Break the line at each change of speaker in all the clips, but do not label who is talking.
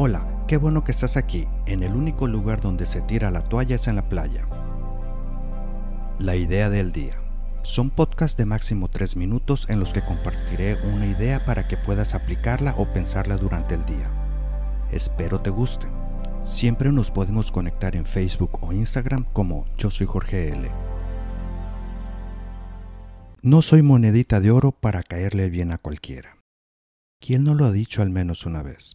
Hola, qué bueno que estás aquí. En el único lugar donde se tira la toalla es en la playa. La idea del día. Son podcasts de máximo 3 minutos en los que compartiré una idea para que puedas aplicarla o pensarla durante el día. Espero te guste. Siempre nos podemos conectar en Facebook o Instagram como Yo soy Jorge L. No soy monedita de oro para caerle bien a cualquiera. ¿Quién no lo ha dicho al menos una vez?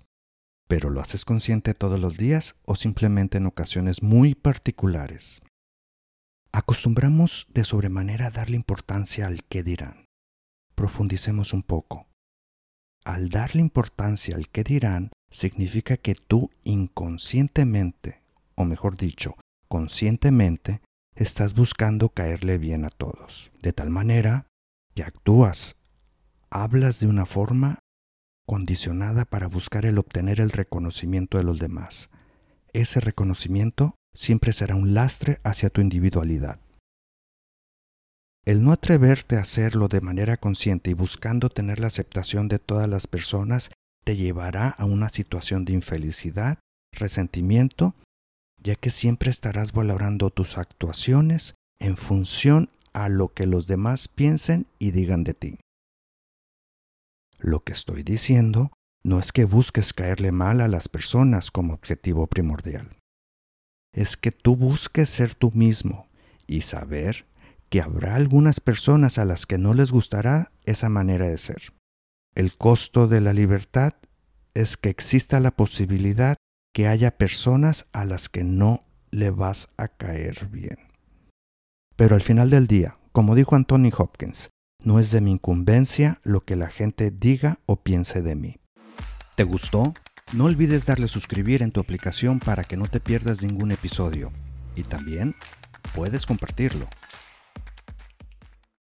Pero lo haces consciente todos los días o simplemente en ocasiones muy particulares. Acostumbramos de sobremanera a darle importancia al qué dirán. Profundicemos un poco. Al darle importancia al qué dirán, significa que tú inconscientemente, o mejor dicho, conscientemente, estás buscando caerle bien a todos, de tal manera que actúas, hablas de una forma condicionada para buscar el obtener el reconocimiento de los demás. Ese reconocimiento siempre será un lastre hacia tu individualidad. El no atreverte a hacerlo de manera consciente y buscando tener la aceptación de todas las personas te llevará a una situación de infelicidad, resentimiento, ya que siempre estarás valorando tus actuaciones en función a lo que los demás piensen y digan de ti. Lo que estoy diciendo no es que busques caerle mal a las personas como objetivo primordial. Es que tú busques ser tú mismo y saber que habrá algunas personas a las que no les gustará esa manera de ser. El costo de la libertad es que exista la posibilidad que haya personas a las que no le vas a caer bien. Pero al final del día, como dijo Anthony Hopkins, no es de mi incumbencia lo que la gente diga o piense de mí. ¿Te gustó? No olvides darle suscribir en tu aplicación para que no te pierdas ningún episodio. Y también puedes compartirlo.